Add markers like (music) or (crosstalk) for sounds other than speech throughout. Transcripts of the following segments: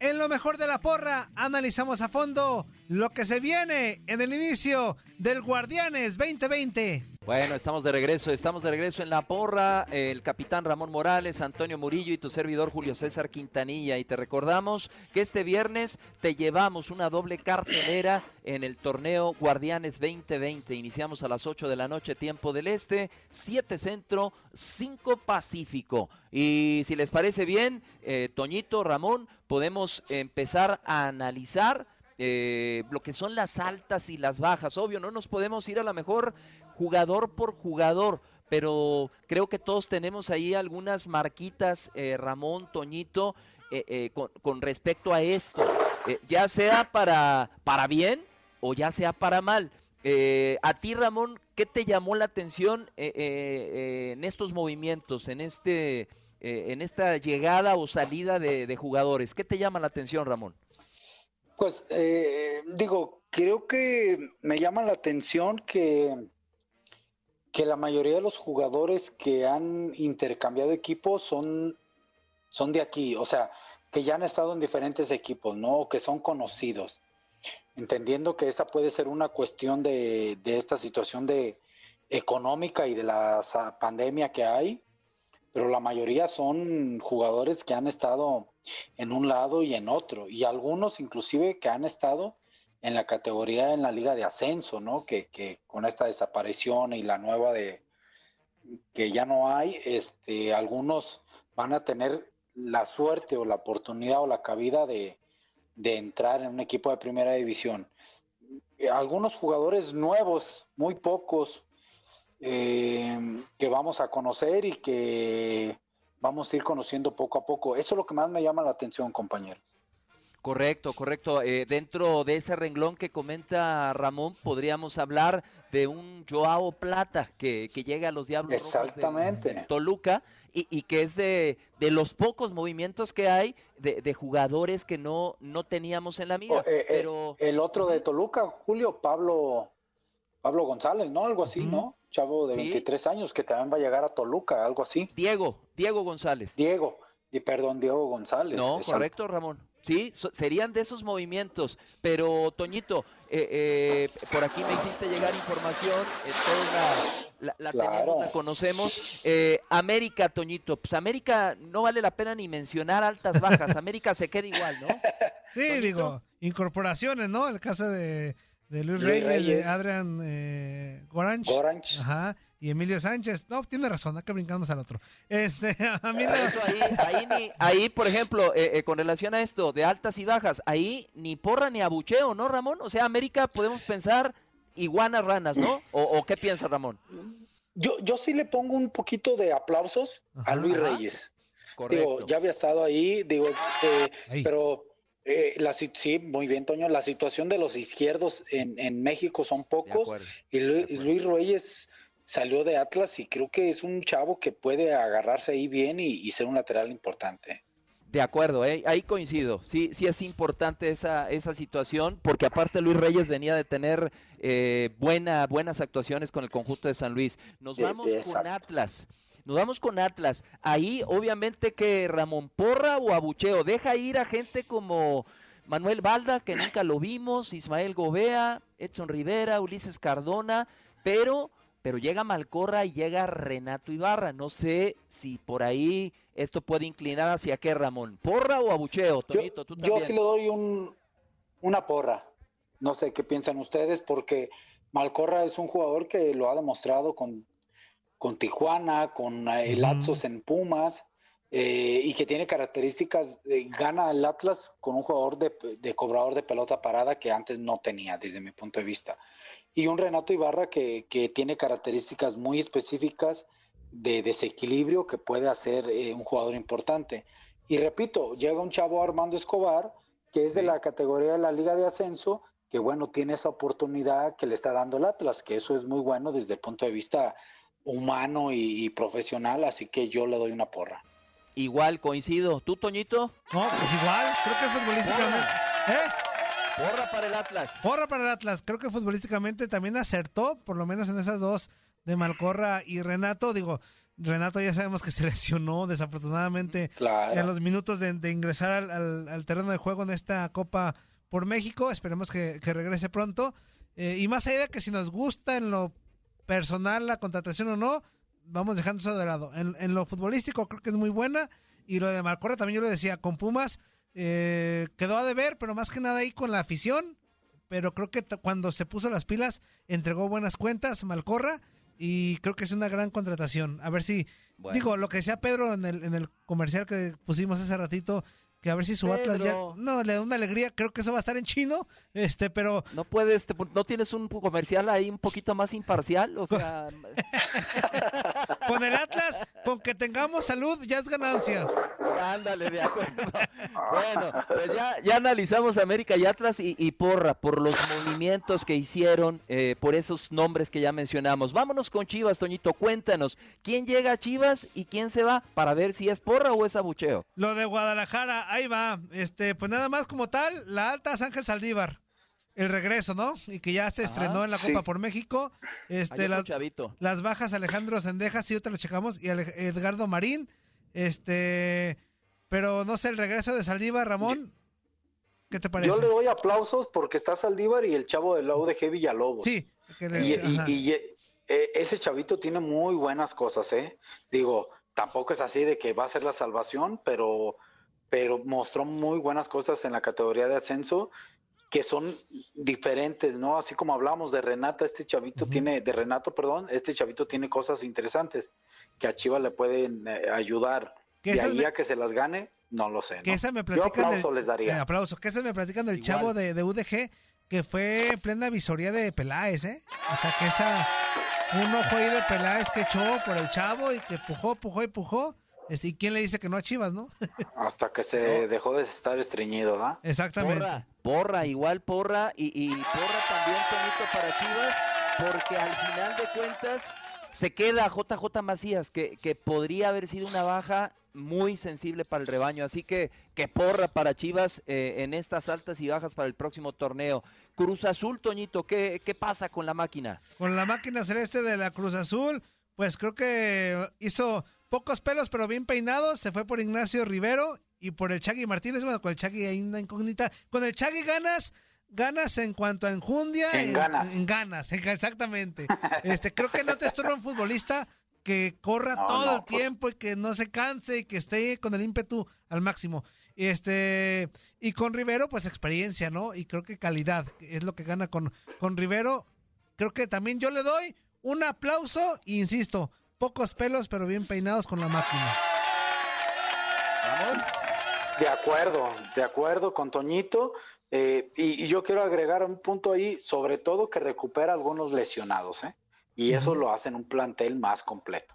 En lo mejor de la porra, analizamos a fondo lo que se viene en el inicio del Guardianes 2020. Bueno, estamos de regreso, estamos de regreso en la porra, el capitán Ramón Morales, Antonio Murillo y tu servidor Julio César Quintanilla. Y te recordamos que este viernes te llevamos una doble cartelera en el torneo Guardianes 2020. Iniciamos a las 8 de la noche, tiempo del este, 7 centro, 5 pacífico. Y si les parece bien, eh, Toñito, Ramón, podemos empezar a analizar eh, lo que son las altas y las bajas. Obvio, no nos podemos ir a la mejor jugador por jugador, pero creo que todos tenemos ahí algunas marquitas, eh, Ramón, Toñito, eh, eh, con, respecto a esto, ya sea para, para bien o ya sea para mal. A ti, Ramón, ¿qué te llamó la atención en estos movimientos, en este, en esta llegada o salida de, jugadores? ¿Qué te llama la atención, Ramón? Pues digo, creo que me llama la atención que, que la mayoría de los jugadores que han intercambiado equipos son, son de aquí, o sea, que ya han estado en diferentes equipos, ¿no? O que son conocidos. Entendiendo que esa puede ser una cuestión de, de esta situación de económica y de la pandemia que hay, pero la mayoría son jugadores que han estado en un lado y en otro, y algunos inclusive que han estado en la categoría en la liga de ascenso, ¿no? Que, que con esta desaparición y la nueva de que ya no hay, este, algunos van a tener la suerte o la oportunidad o la cabida de, de entrar en un equipo de primera división. Algunos jugadores nuevos, muy pocos, eh, que vamos a conocer y que vamos a ir conociendo poco a poco. Eso es lo que más me llama la atención, compañero. Correcto, correcto. Eh, dentro de ese renglón que comenta Ramón, podríamos hablar de un Joao Plata que, que llega a los Diablos Rojos de- Exactamente. Toluca y, y que es de, de los pocos movimientos que hay de, de jugadores que no, no teníamos en la mira. Oh, eh, eh, pero el otro de Toluca, Julio, Pablo, Pablo González, ¿no? Algo así, ¿no? Chavo de Sí. 23 años que también va a llegar a Toluca, algo así. Diego, Diego González. Diego, y perdón, Diego González. No, exacto. correcto, Ramón. Sí, so- serían de esos movimientos. Pero, Toñito, eh, eh, por aquí me hiciste llegar información, eh, todos la, la- la Claro. tenemos, la conocemos. Eh, América, Toñito, pues América no vale la pena ni mencionar altas, bajas. América se queda igual, ¿no? (laughs) Sí, digo, incorporaciones, ¿no? El caso de, de Luis Luis Reyes, de Reyes. Adrian eh, Goranch. Goranch. Ajá. Y Emilio Sánchez. No, tiene razón, hay que brincarnos al otro. Este, (laughs) a mí no. Eso ahí, ahí, ni- ahí, por ejemplo, eh, eh, con relación a esto de altas y bajas, ahí ni porra ni abucheo, ¿no, Ramón? O sea, América podemos pensar iguanas ranas, ¿no? ¿O, o qué piensa Ramón? Yo, yo sí le pongo un poquito de aplausos a Luis Ajá. Reyes. Correcto. Digo, ya había estado ahí, digo, eh, Ahí. pero eh, la, sí, muy bien, Toño. La situación de los izquierdos en, en México son pocos acuerdo. y Lu-. Luis Reyes salió de Atlas y creo que es un chavo que puede agarrarse ahí bien y, y ser un lateral importante. De acuerdo, eh, ahí coincido. Sí, sí es importante esa, esa situación, porque aparte Luis Reyes venía de tener eh, buena, buenas actuaciones con el conjunto de San Luis. Nos vamos con. Atlas. Nos vamos con Atlas. Ahí, obviamente, que Ramón Porra o Abucheo deja ir a gente como Manuel Balda, que nunca lo vimos, Ismael Gobea, Edson Rivera, Ulises Cardona, pero, pero llega Malcorra y llega Renato Ibarra. No sé si por ahí esto puede inclinar hacia qué, Ramón. ¿Porra o Abucheo? Yo, Toñito, tú yo también. sí le doy un, una porra. No sé qué piensan ustedes, porque Malcorra es un jugador que lo ha demostrado con, con Tijuana, con eh, el en Pumas, eh, y que tiene características, de- gana el Atlas con un jugador de, de cobrador de pelota parada que antes no tenía, desde mi punto de vista. Y un Renato Ibarra que, que tiene características muy específicas de desequilibrio que puede hacer eh, un jugador importante. Y repito, llega un chavo Armando Escobar, que es de Sí. la categoría de la Liga de Ascenso, que bueno, tiene esa oportunidad que le está dando el Atlas, que eso es muy bueno desde el punto de vista humano y, y profesional, así que yo le doy una porra. Igual coincido. ¿Tú, Toñito? No, pues igual, creo que futbolísticamente. ¿Eh? Porra para el Atlas. Porra para el Atlas. Creo que futbolísticamente también acertó, por lo menos en esas dos de Malcorra y Renato. Digo, Renato ya sabemos que se (laughs) lesionó desafortunadamente Claro. en los minutos de, de ingresar al, al- al terreno de juego en esta Copa por México. Esperemos que, que regrese pronto. Eh, y más allá de que si nos gusta en lo personal la contratación o no, vamos dejando eso de lado. En, en lo futbolístico creo que es muy buena. Y lo de Malcorra también yo lo decía, con Pumas eh, quedó a deber, pero más que nada ahí con la afición. Pero creo que cuando se puso las pilas, entregó buenas cuentas Malcorra. Y creo que es una gran contratación. A ver si, Bueno. digo, lo que decía Pedro en el, en el comercial que pusimos hace ratito, que a ver si su Atlas ya... No, le da una alegría, creo que eso va a estar en chino, este, pero... ¿No puedes, te- no tienes un comercial ahí un poquito más imparcial? O sea, (laughs) (laughs) Con el Atlas, con que tengamos salud, ya es ganancia. ándale, de acuerdo. Bueno, pues ya, ya analizamos América y Atlas y, y Porra por los movimientos que hicieron, eh, por esos nombres que ya mencionamos. Vámonos con Chivas, Toñito, cuéntanos, ¿quién llega a Chivas y quién se va para ver si es Porra o es abucheo? Lo de Guadalajara, ahí va. Este, pues nada más como tal, la alta es Ángel Saldívar. El regreso, ¿no? Y que ya se estrenó en la sí. Copa por México. Este, las, las bajas Alejandro Sendejas, sí, ahorita lo checamos, y Ale- Edgardo Marín. Este, pero no sé, el regreso de Saldívar, Ramón. ¿Qué te parece? Yo le doy aplausos porque está Saldívar y el chavo del UDG Villalobos. Sí. que le- Y, y- ajá. y, eh, ese chavito tiene muy buenas cosas, ¿eh? Digo, tampoco es así de que va a ser la salvación, pero, pero mostró muy buenas cosas en la categoría de ascenso que son diferentes, ¿no? Así como hablamos de Renata, este chavito tiene, de Renato, perdón, este chavito tiene cosas interesantes que a Chivas le pueden eh, ayudar. Que De esas ahí me- a que se las gane, no lo sé. Que ¿no? esa me Yo platican aplauso del- les daría. eh, aplauso. Que me platican del Igual. chavo de, de UDG que fue en plena visoría de Peláez, ¿eh? O sea, que esa un ojo ahí de Peláez que echó por el chavo y que pujó, pujó y pujó. Este, ¿Y quién le dice que no a Chivas, no? (laughs) Hasta que se dejó de estar estreñido, ¿verdad? Exactamente. Porra, porra, igual porra y, y porra también, Toñito, para Chivas, porque al final de cuentas se queda JJ Macías, que, que podría haber sido una baja muy sensible para el rebaño. Así que, que porra para Chivas eh, en estas altas y bajas para el próximo torneo. Cruz Azul, Toñito, ¿qué, qué pasa con la máquina? Con la máquina celeste de la Cruz Azul, pues creo que hizo pocos pelos, pero bien peinados. Se fue por Ignacio Rivero y por el Chagui Martínez. Bueno, con el Chagui hay una incógnita. Con el Chagui ganas, ganas en cuanto a enjundia. En ganas. En ganas, (laughs) exactamente. Este, creo que no te estorba un futbolista que corra No, todo no, el pues. tiempo y que no se canse y que esté con el ímpetu al máximo. Este, y con Rivero, pues experiencia, ¿no? Y creo que calidad es lo que gana con, con Rivero. Creo que también yo le doy Un aplauso, insisto, pocos pelos pero bien peinados con la máquina. De acuerdo, de acuerdo con Toñito. Eh, y, y yo quiero agregar un punto ahí, sobre todo que recupera algunos lesionados, ¿eh? Y eso lo hace en un plantel más completo.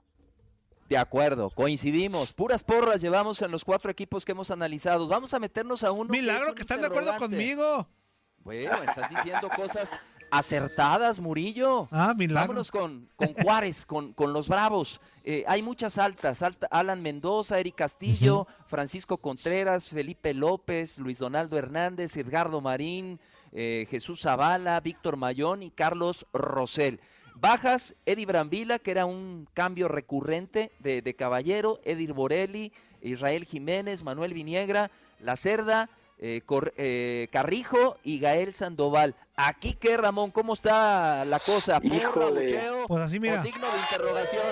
De acuerdo, coincidimos. Puras porras llevamos en los cuatro equipos que hemos analizado. Vamos a meternos a uno. que es Milagro un que están de acuerdo conmigo. Bueno, estás diciendo cosas acertadas, Murillo. Ah, milagro. Vámonos con, con (laughs) Juárez, con, con los Bravos. Eh, hay muchas altas. Alta- Alan Mendoza, Eric Castillo, Francisco Contreras, Felipe López, Luis Donaldo Hernández, Edgardo Marín, eh, Jesús Zavala, Víctor Mayón y Carlos Rosell. Bajas, Eddie Brambila, que era un cambio recurrente de, de Caballero, Edir Borelli, Israel Jiménez, Manuel Viniegra, La Cerda, eh, Cor- eh, Carrijo y Gael Sandoval. Aquí qué, Ramón, ¿cómo está la cosa? ¿Porra, Híjole. bucheo Pues así, mira. o signo de interrogación?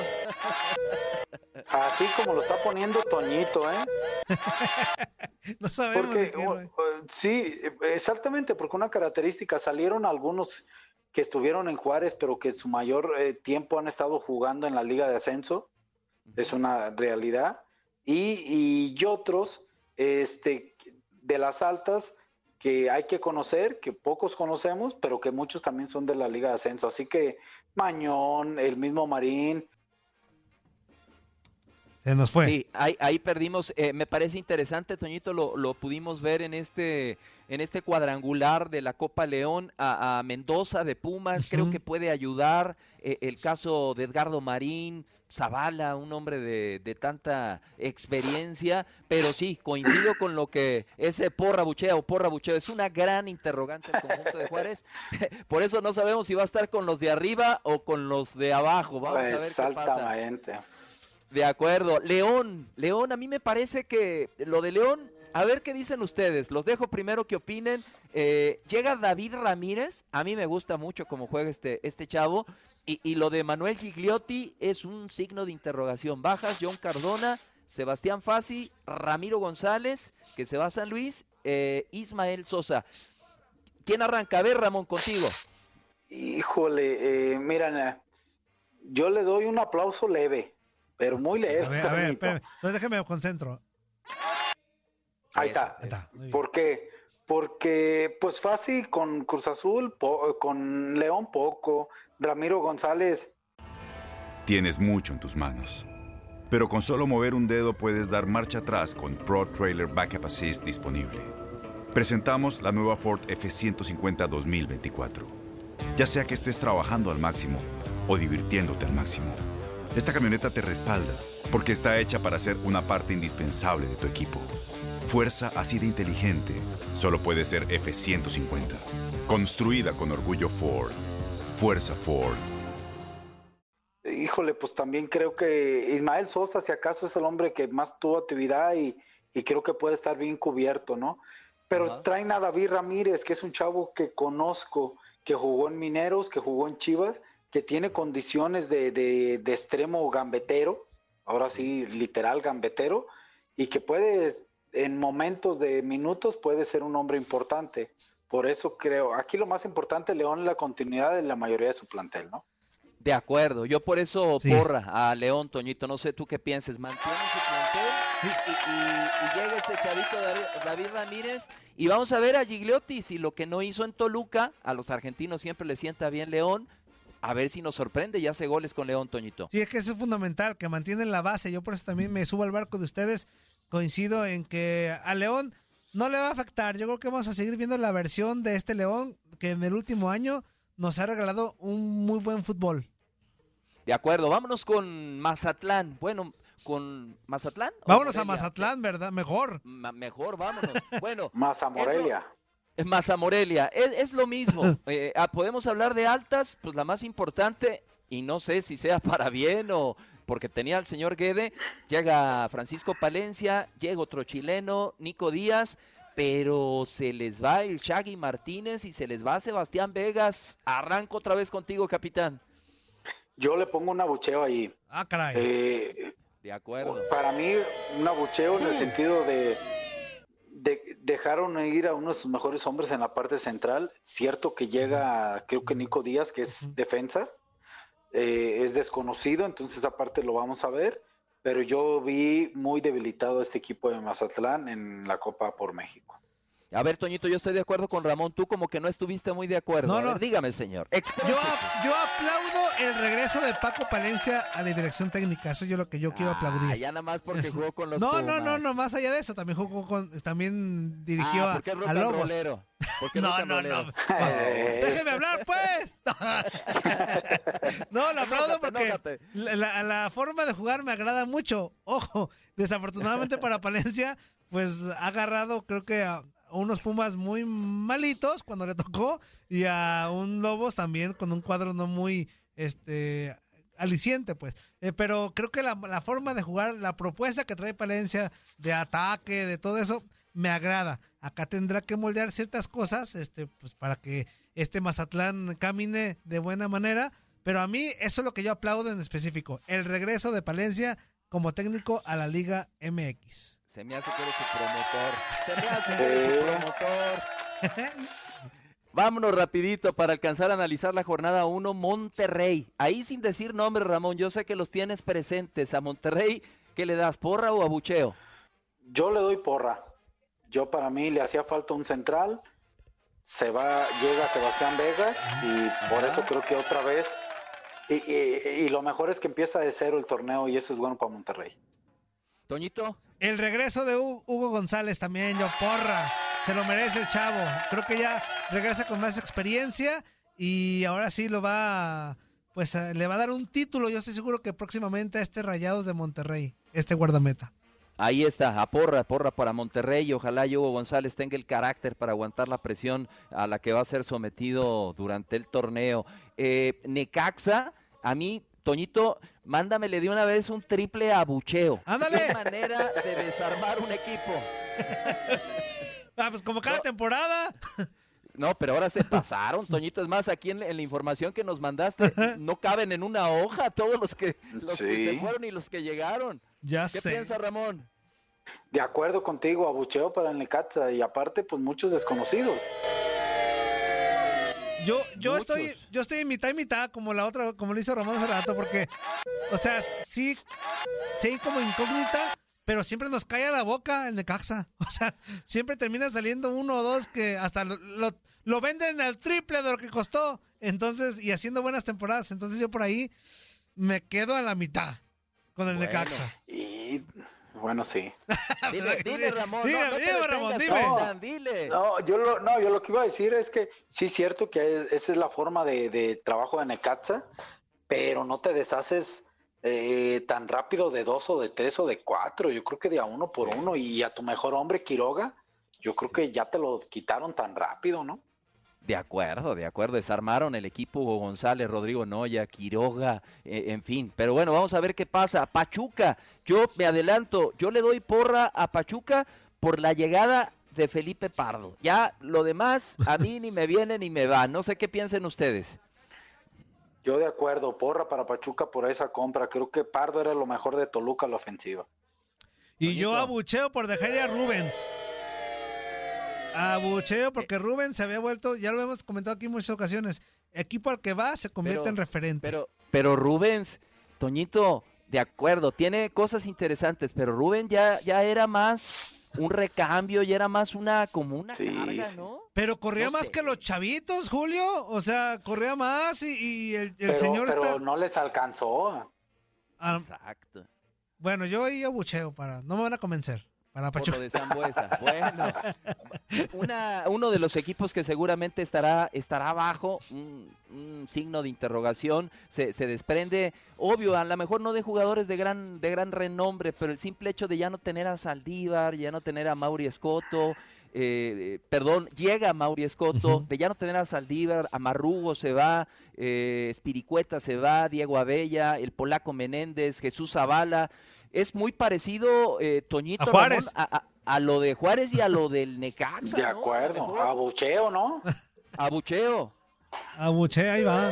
Así como lo está poniendo Toñito, ¿eh? (laughs) No sabemos Porque, de qué, o- güey. o- sí, exactamente, porque una característica, salieron algunos que estuvieron en Juárez, pero que su mayor eh, tiempo han estado jugando en la Liga de Ascenso, es una realidad, y, y otros este, de las altas que hay que conocer, que pocos conocemos, pero que muchos también son de la Liga de Ascenso. Así que Mañón, el mismo Marín, Se nos fue. Sí, ahí, ahí perdimos. eh, me parece interesante, Toñito, lo, lo pudimos ver en este, en este cuadrangular de la Copa León a, a Mendoza de Pumas. Creo que puede ayudar. eh, el caso de Edgardo Marín, Zavala, un hombre de, de tanta experiencia. Pero sí, coincido con lo que ese porra buchea o porra bucheo es una gran interrogante el conjunto de Juárez. (laughs) Por eso no sabemos si va a estar con los de arriba o con los de abajo. Vamos a ver qué pasa. exactamente. De acuerdo. León, León, a mí me parece que lo de León, a ver qué dicen ustedes. Los dejo primero que opinen. Eh, llega David Ramírez, a mí me gusta mucho cómo juega este, este chavo. Y, y lo de Manuel Gigliotti es un signo de interrogación. Bajas, John Cardona, Sebastián Fassi, Ramiro González, que se va a San Luis, eh, Ismael Sosa. ¿Quién arranca? A ver, Ramón, contigo. Híjole, eh, mira, yo le doy un aplauso leve, pero muy leve. A ver, a ver, espérame. Entonces déjame me concentro. Ahí está. Ahí. ¿Por qué? Porque, pues fácil con Cruz Azul, po- con León poco, Ramiro González, Tienes mucho en tus manos. Pero con solo mover un dedo puedes dar marcha atrás con Pro Trailer Backup Assist disponible. Presentamos la nueva Ford F150 2024. Ya sea que estés trabajando al máximo o divirtiéndote al máximo, esta camioneta te respalda porque está hecha para ser una parte indispensable de tu equipo. Fuerza así de inteligente solo puede ser F150. Construida con orgullo Ford. Fuerza Ford. híjole, pues también creo que Ismael Sosa, si acaso, es el hombre que más tuvo actividad y, y creo que puede estar bien cubierto, ¿no? Pero Ajá. traen a David Ramírez, que es un chavo que conozco, que jugó en Mineros, que jugó en Chivas, que tiene condiciones de, de- de extremo gambetero, ahora sí, literal gambetero, y que puede, en momentos de minutos, puede ser un hombre importante. Por eso creo, aquí lo más importante, León, es la continuidad de la mayoría de su plantel, ¿no? De acuerdo, yo por eso Sí. porra a León, Toñito, no sé tú qué pienses, mantiene su plantel y, y- y llega este chavito David, David Ramírez y vamos a ver a Gigliotti si lo que no hizo en Toluca, a los argentinos siempre le sienta bien León, a ver si nos sorprende y hace goles con León, Toñito. Sí, es que eso es fundamental, que mantienen la base. Yo por eso también me subo al barco de ustedes. Coincido en que a León no le va a afectar. Yo creo que vamos a seguir viendo la versión de este León que en el último año nos ha regalado un muy buen fútbol. De acuerdo, vámonos con Mazatlán, bueno, con Mazatlán. Vámonos a? Mazatlán, ¿verdad? Mejor. Ma- mejor, vámonos. (laughs) Bueno, Más a Es lo- Morelia. Maza Morelia, es, es lo mismo. (laughs) Eh, ah, podemos hablar de altas, pues la más importante, y no sé si sea para bien o porque tenía al señor Guede, llega Francisco Palencia, llega otro chileno, Nico Díaz, pero se les va el Shaggy Martínez y se les va Sebastián Vegas. Arranco otra vez contigo, capitán. Yo le pongo un abucheo ahí. Ah, caray. Eh, De acuerdo. para mí, un abucheo en el sentido de, de- dejaron ir a uno de sus mejores hombres en la parte central. Cierto que llega, creo que Nico Díaz, que es defensa, eh, es desconocido, entonces aparte lo vamos a ver, pero yo vi muy debilitado a este equipo de Mazatlán en la Copa por México. A ver, Toñito, yo estoy de acuerdo con Ramón. Tú como que no estuviste muy de acuerdo. No, ver, no. dígame, señor. Yo, yo aplaudo el regreso de Paco Palencia a la dirección técnica. Eso es lo que yo quiero Ah, aplaudir. ya nada más porque jugó con los No, no, no, no, más allá de eso, también jugó con, también dirigió Ah, a, a Lobos. es (laughs) No, no, no. rollero. (laughs) Déjeme hablar, pues. (laughs) No, lo aplaudo porque la, la- la forma de jugar me agrada mucho. Ojo, desafortunadamente para Palencia, pues ha agarrado, creo que a unos Pumas muy malitos cuando le tocó y a un Lobos también con un cuadro no muy este aliciente, pues. Eh, pero creo que la, la forma de jugar, la propuesta que trae Palencia de ataque, de todo eso, me agrada. Acá tendrá que moldear ciertas cosas, este, pues para que este Mazatlán camine de buena manera. Pero a mí eso es lo que yo aplaudo en específico, el regreso de Palencia como técnico a la Liga MX. Se me hace que eres su promotor. Se me hace que eres su promotor. (laughs) Vámonos rapidito para alcanzar a analizar la jornada 1 Monterrey. Ahí sin decir nombre, Ramón, yo sé que los tienes presentes. A Monterrey, ¿qué le das? ¿Porra o abucheo? Yo le doy porra. Yo para mí le hacía falta un central. Se va, llega Sebastián Vegas y por eso creo que otra vez. Y, y- y lo mejor es que empieza de cero el torneo y eso es bueno para Monterrey. Toñito, El regreso de Hu- Hugo González también, yo porra. Se lo merece el chavo. Creo que ya regresa con más experiencia y ahora sí lo va, pues eh, le va a dar un título. Yo estoy seguro que próximamente a este Rayados de Monterrey, este guardameta. ahí está, a porra, porra para Monterrey y ojalá Hugo González tenga el carácter para aguantar la presión a la que va a ser sometido durante el torneo. Eh, Necaxa, a mí, Toñito, mándamele de una vez un triple abucheo. ¡Ándale! Qué manera de desarmar un equipo. (laughs) Ah, pues como cada temporada. No, pero ahora se pasaron, Toñito. Es más, aquí en, en la información que nos mandaste, no caben en una hoja todos los que, los que Sí. se fueron y los que llegaron. Ya ¿Qué sé. piensa Ramón? De acuerdo contigo, abucheo para el Necaxa y aparte, pues muchos desconocidos. Yo, yo Muchos. estoy, yo estoy en mitad y mitad, como la otra, como lo hizo Ramón hace rato, porque, o sea, sí, sí como incógnita, pero siempre nos cae a la boca el Necaxa. (laughs) O sea, siempre termina saliendo uno o dos que hasta lo, lo, lo venden al triple de lo que costó. Entonces, y haciendo buenas temporadas. Entonces yo por ahí me quedo a la mitad con el Bueno. Necaxa. Y bueno, sí. (laughs) Dile, dile, Ramón. Dime, no, no te dime, Ramón, dime. Dile. No, yo lo, no, yo lo que iba a decir es que sí es cierto que es- esa es la forma de, de trabajo de Necaxa, pero no te deshaces eh, tan rápido de dos o de tres o de cuatro. Yo creo que de a uno por uno y a tu mejor hombre Quiroga, yo creo que ya te lo quitaron tan rápido, ¿no? De acuerdo, de acuerdo. Desarmaron el equipo Hugo González, Rodrigo Noya, Quiroga, eh, en fin. Pero bueno, vamos a ver qué pasa. Pachuca, yo me adelanto, yo le doy porra a Pachuca por la llegada de Felipe Pardo. Ya lo demás a mí ni me viene ni me va. No sé qué piensen ustedes. Yo de acuerdo, porra para Pachuca por esa compra. Creo que Pardo era lo mejor de Toluca a la ofensiva. Y yo abucheo por dejar ir a Rubens. Abucheo porque Rubens se había vuelto, ya lo hemos comentado aquí en muchas ocasiones, equipo al que va se convierte Pero- en referente. Pero, pero Rubens, Toñito, de acuerdo, tiene cosas interesantes, pero Rubén ya, ya era más un recambio, ya era más una como una Sí, carga, sí. ¿no? Pero corría No más sé. que los chavitos, Julio. O sea, corría más y, y el, el Pero, señor pero está... no les alcanzó. Ah, Exacto. bueno, yo ahí abucheo para... No me van a convencer. Para Por Pachuca. lo de Zambuesa. (laughs) Bueno, una, uno de los equipos que seguramente estará, estará abajo, un, un signo de interrogación, se, se desprende, obvio, a lo mejor no de jugadores de gran, de gran renombre, pero el simple hecho de ya no tener a Saldívar, ya no tener a Mauri Escoto, eh, perdón, llega Mauri Escoto, de ya no tener a Saldívar, a Marrugo se va, eh, Espiricueta se va, Diego Abella, el polaco Menéndez, Jesús Zavala. Es muy parecido, eh, Toñito, A Juárez. Ramón, a, a- a lo de Juárez y a lo del Necaxa. De acuerdo. mejor. Abucheo, ¿no? (laughs) Abucheo. Abucheo, ahí va.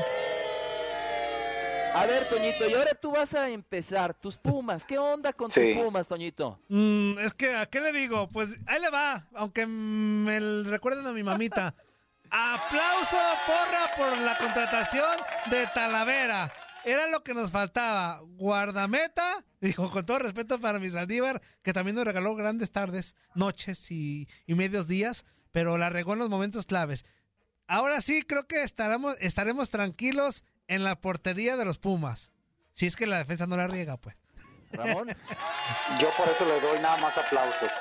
A ver, Toñito, y ahora tú vas a empezar. Tus Pumas, ¿qué onda con Sí. tus Pumas, Toñito? Mm, es que, ¿a qué le digo? Pues ahí le va, aunque me recuerden a mi mamita. (laughs) Aplauso, porra, por la contratación de Talavera. Era lo que nos faltaba. Guardameta, dijo con todo respeto para mi Saldívar, que también nos regaló grandes tardes, noches y, y medios días, pero la regó en los momentos claves. Ahora sí, creo que estaremos, estaremos tranquilos en la portería de los Pumas. Si es que la defensa no la riega, pues. Ramón. Yo por eso le doy nada más aplausos.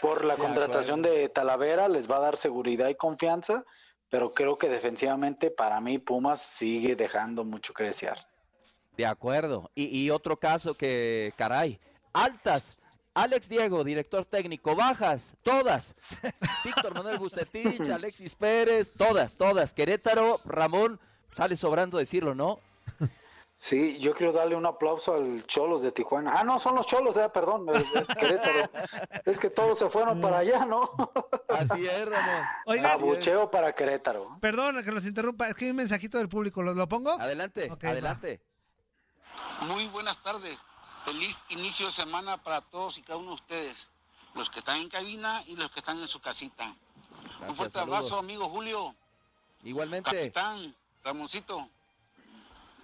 Por la contratación de Talavera les va a dar seguridad y confianza, pero creo que defensivamente para mí Pumas sigue dejando mucho que desear. De acuerdo. Y, y otro caso que, caray, altas. Alex Diego, director técnico, bajas, todas. (laughs) Víctor Manuel Bucetich, Alexis Pérez, todas, todas. Querétaro, Ramón, sale sobrando decirlo, ¿no? (laughs) Sí, yo quiero darle un aplauso al Cholos de Tijuana. Ah, no, son los Cholos, eh, perdón, es, Querétaro. (laughs) Es que todos se fueron para allá, ¿no? Así es, Ramón. Abucheo para Querétaro. perdón que los interrumpa, es que hay un mensajito del público, ¿lo, lo pongo? Adelante, adelante. Muy buenas tardes. Feliz inicio de semana para todos y cada uno de ustedes. Los que están en cabina y los que están en su casita. Un fuerte saludos. abrazo, amigo Julio. Igualmente. Capitán, Ramoncito.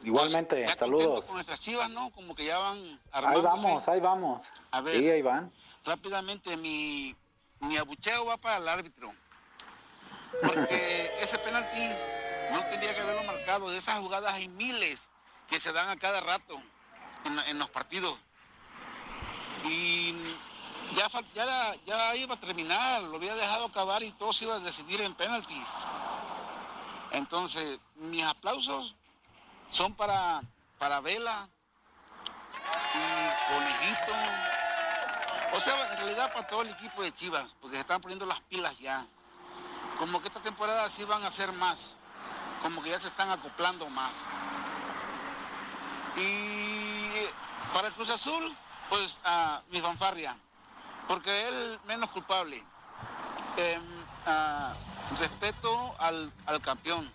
Igualmente, Pues, saludos. Con nuestras chivas, ¿no? Como que ya van Ahí vamos, ahí vamos. A ver. Sí, ahí van. Rápidamente, mi, mi abucheo va para el árbitro. Porque (laughs) ese penalti no tendría que haberlo marcado. De esas jugadas hay miles que se dan a cada rato en, los partidos. Y ya, ya, la- ya iba a terminar, lo había dejado acabar y todo se iba a decidir en penaltis. Entonces, mis aplausos son para, para Vela y Conejito. O sea, en realidad para todo el equipo de Chivas, porque se están poniendo las pilas ya. Como que esta temporada sí van a ser más. Como que ya se están acoplando más. Y para el Cruz Azul, pues a mi fanfarria. Porque él menos culpable. Ah, respeto al, al campeón.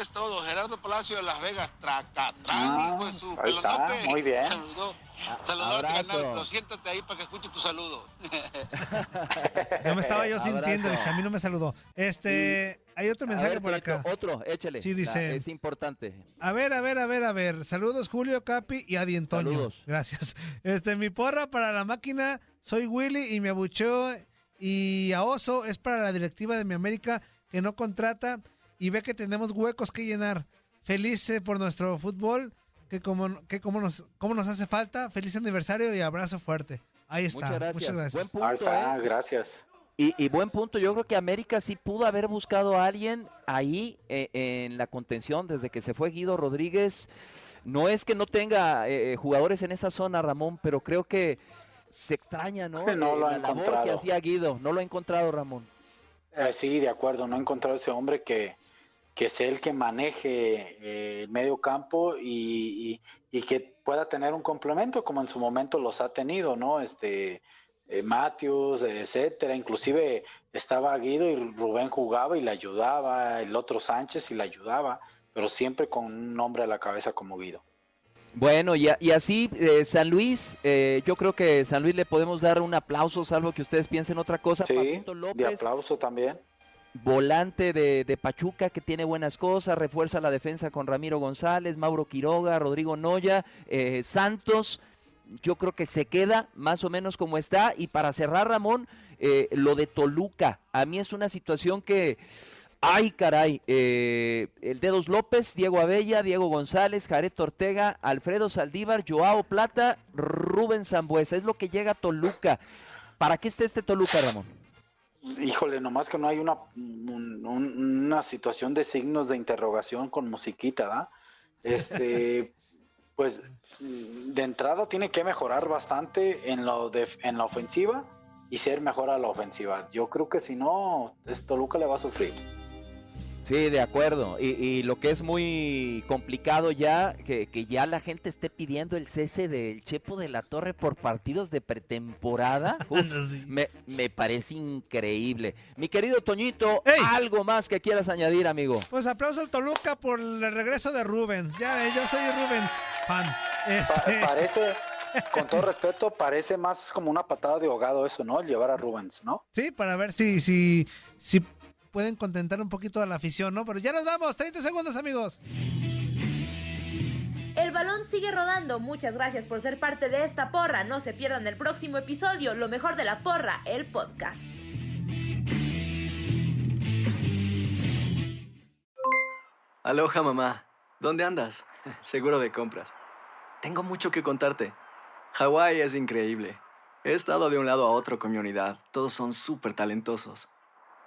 Es todo. Gerardo Palacio de Las Vegas, tracatrán, Ah, hijo de su ahí está, muy bien. Saludó. Saludó al canal, pero siéntate ahí para que escuche tu saludo. Ya me estaba yo sintiendo, dije, a mí no me saludó. Este, hay otro mensaje ver, por acá. Otro, échele. Sí, dice- La- es importante. A ver, a ver, a ver, a ver. Saludos, Julio, Capi y Adi Antonio. Saludos. Gracias. Este, mi porra para la máquina, soy Willy y me abucheo y a Oso es para la directiva de mi América que no contrata y ve que tenemos huecos que llenar. Feliz eh, por nuestro fútbol, que como, que como nos, como nos hace falta. Feliz aniversario y abrazo fuerte. Ahí está. Muchas gracias. Muchas gracias. Buen punto, Ahí está, ¿eh? gracias. Y, y buen punto, yo creo que América sí pudo haber buscado a alguien ahí eh, en la contención desde que se fue Guido Rodríguez. No es que no tenga eh, jugadores en esa zona, Ramón, pero creo que se extraña, ¿no? (laughs) No lo ha la labor que encontrado. hacía Guido, no lo ha encontrado, Ramón. Eh, sí, de acuerdo, no he encontrado ese hombre que, que sea el que maneje eh, el medio campo y, y- y que pueda tener un complemento como en su momento los ha tenido, ¿no? Este, eh, Matthews, etcétera, inclusive estaba Guido y Rubén jugaba y le ayudaba, el otro Sánchez y le ayudaba, pero siempre con un nombre a la cabeza como Guido. Bueno, y, a- y así eh, San Luis, eh, yo creo que San Luis le podemos dar un aplauso, salvo que ustedes piensen otra cosa. Sí, de aplauso también. Volante de, Pachuca que tiene buenas cosas, refuerza la defensa con Ramiro González, Mauro Quiroga, Rodrigo Noya, eh, Santos. Yo creo que se queda más o menos como está. Y para cerrar, Ramón, eh, lo de Toluca. A mí es una situación que, ay caray, eh, el Dedos López, Diego Abella, Diego González, Jared Ortega, Alfredo Saldívar, Joao Plata, Rubén Zambuesa. Es lo que llega a Toluca. ¿Para qué está este Toluca, Ramón? Híjole, nomás que no hay una, un- un- una situación de signos de interrogación con musiquita, ¿da? Este, (laughs) pues de entrada tiene que mejorar bastante en, lo de, en la ofensiva y ser mejor a la ofensiva. Yo creo que si no, Toluca le va a sufrir. Sí, de acuerdo. Y, y lo que es muy complicado ya, que, que ya la gente esté pidiendo el cese del Chepo de la Torre por partidos de pretemporada, (laughs) uf, me, me parece increíble. Mi querido Toñito, ¡Ey! algo más que quieras añadir, amigo. Pues aplauso al Toluca por el regreso de Rubens. Ya ve, yo soy Rubens fan. Este, Pa- parece, (laughs) con todo respeto, parece más como una patada de ahogado eso, ¿no? Llevar a Rubens, ¿no? Sí, para ver si, si, si pueden contentar un poquito a la afición, ¿no? Pero ya nos vamos, 30 segundos, amigos. El balón sigue rodando. Muchas gracias por ser parte de esta porra. No se pierdan el próximo episodio, lo mejor de la porra, el podcast. Aloha mamá, ¿dónde andas? (laughs) Seguro de compras. Tengo mucho que contarte. Hawái es increíble. He estado de un lado a otro con mi unidad. Todos son súper talentosos.